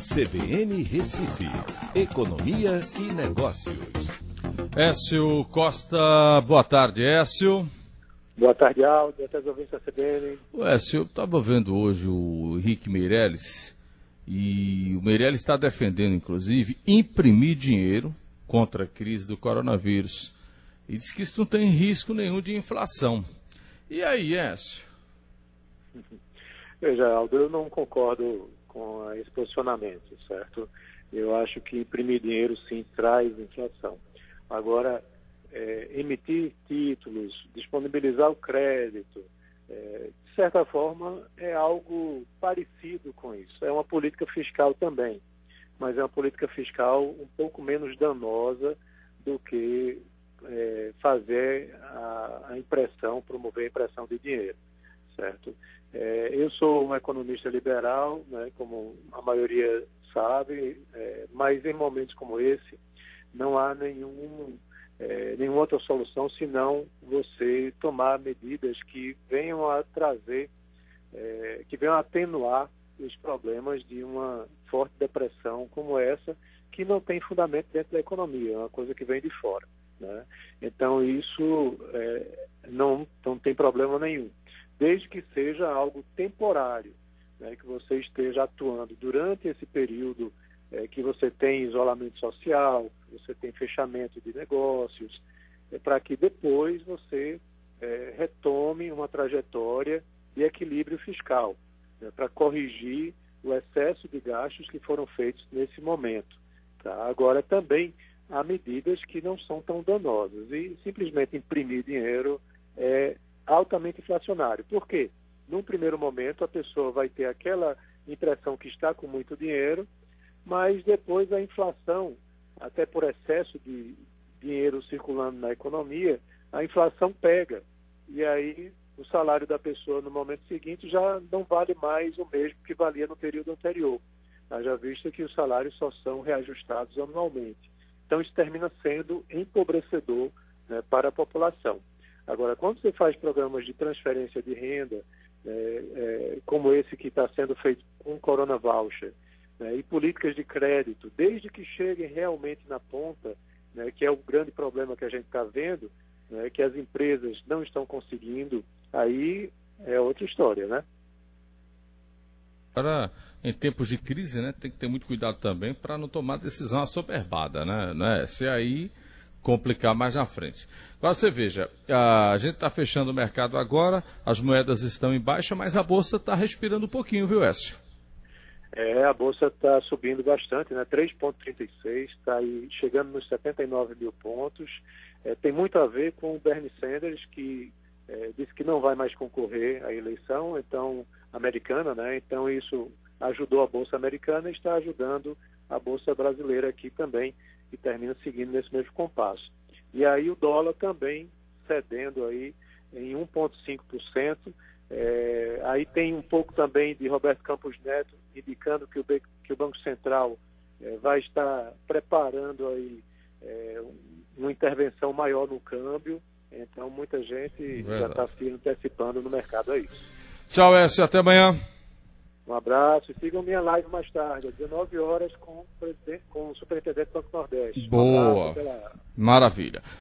CBN Recife, Economia e Negócios. Écio Costa, boa tarde, Écio. Boa tarde, Aldo. Boa tarde, ouvintes da CBN. Écio, eu estava vendo hoje o Henrique Meirelles e o Meirelles está defendendo, inclusive, imprimir dinheiro contra a crise do coronavírus. E diz que isso não tem risco nenhum de inflação. E aí, Écio? Veja, Aldo, eu não concordo com esse posicionamento, certo? Eu acho que imprimir dinheiro sim traz inflação. Agora, é, emitir títulos, disponibilizar o crédito, é, de certa forma é algo parecido com isso. É uma política fiscal também, mas é uma política fiscal um pouco menos danosa do que é, fazer a, a, impressão, promover a impressão de dinheiro, certo? É, eu sou um economista liberal, né, como a maioria sabe, é, mas em momentos como esse não há nenhum, é, nenhuma outra solução senão você tomar medidas que venham a trazer, é, que venham a atenuar os problemas de uma forte depressão como essa, que não tem fundamento dentro da economia, é uma coisa que vem de fora. Né? Então, isso é, não, não tem problema nenhum desde que seja algo temporário, né, que você esteja atuando durante esse período é, que você tem isolamento social, você tem fechamento de negócios, é, para que depois você é, retome uma trajetória de equilíbrio fiscal, né, para corrigir o excesso de gastos que foram feitos nesse momento. Tá? Agora, também há medidas que não são tão danosas e simplesmente imprimir dinheiro é altamente inflacionário. Por quê? Num primeiro momento, a pessoa vai ter aquela impressão que está com muito dinheiro, mas depois a inflação, até por excesso de dinheiro circulando na economia, a inflação pega. E aí o salário da pessoa no momento seguinte já não vale mais o mesmo que valia no período anterior. Já visto que os salários só são reajustados anualmente. Então isso termina sendo empobrecedor né, para a população. Agora, quando você faz programas de transferência de renda, é, é, como esse que está sendo feito com o Corona Voucher, né, e políticas de crédito, desde que cheguem realmente na ponta, né, que é o grande problema que a gente está vendo, né, que as empresas não estão conseguindo, aí é outra história, né? Para, em tempos de crise, né, tem que ter muito cuidado também para não tomar decisão assoberbada, né? né? Se aí complicar mais na frente. Agora você veja, a gente está fechando o mercado agora, as moedas estão em baixa, mas a bolsa está respirando um pouquinho, viu, Écio? É, a bolsa está subindo bastante, né? 3,36, está aí chegando nos 79 mil pontos. É, tem muito a ver com o Bernie Sanders, que é, disse que não vai mais concorrer à eleição, então americana, né? Então isso ajudou a bolsa americana e está ajudando a bolsa brasileira aqui também e termina seguindo nesse mesmo compasso. E aí o dólar também cedendo aí em 1,5%. É, aí tem um pouco também de Roberto Campos Neto indicando que o, que o Banco Central é, vai estar preparando aí é, uma intervenção maior no câmbio. Então muita gente Verdade. já está se antecipando no mercado aí. Tchau, Écio. Até amanhã. Um abraço e sigam minha live mais tarde, às 19 horas, com o, com o Superintendente do Banco Nordeste. Boa. Um Maravilha.